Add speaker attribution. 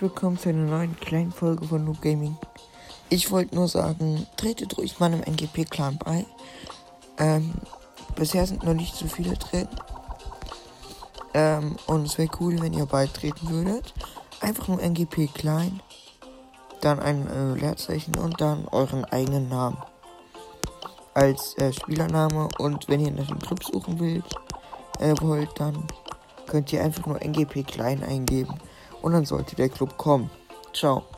Speaker 1: willkommen zu einer neuen kleinen Folge von Noob Gaming. Ich wollte nur sagen, tretet ruhig im NGP-Clan bei. Ähm, bisher sind noch nicht so viele drin. Ähm, und es wäre cool, wenn ihr beitreten würdet. Einfach nur NGP klein, dann ein äh, Leerzeichen und dann euren eigenen Namen als äh, Spielername. Und wenn ihr nach dem Club suchen wollt, äh, wollt, dann könnt ihr einfach nur NGP klein eingeben und dann sollte der Club kommen. Ciao.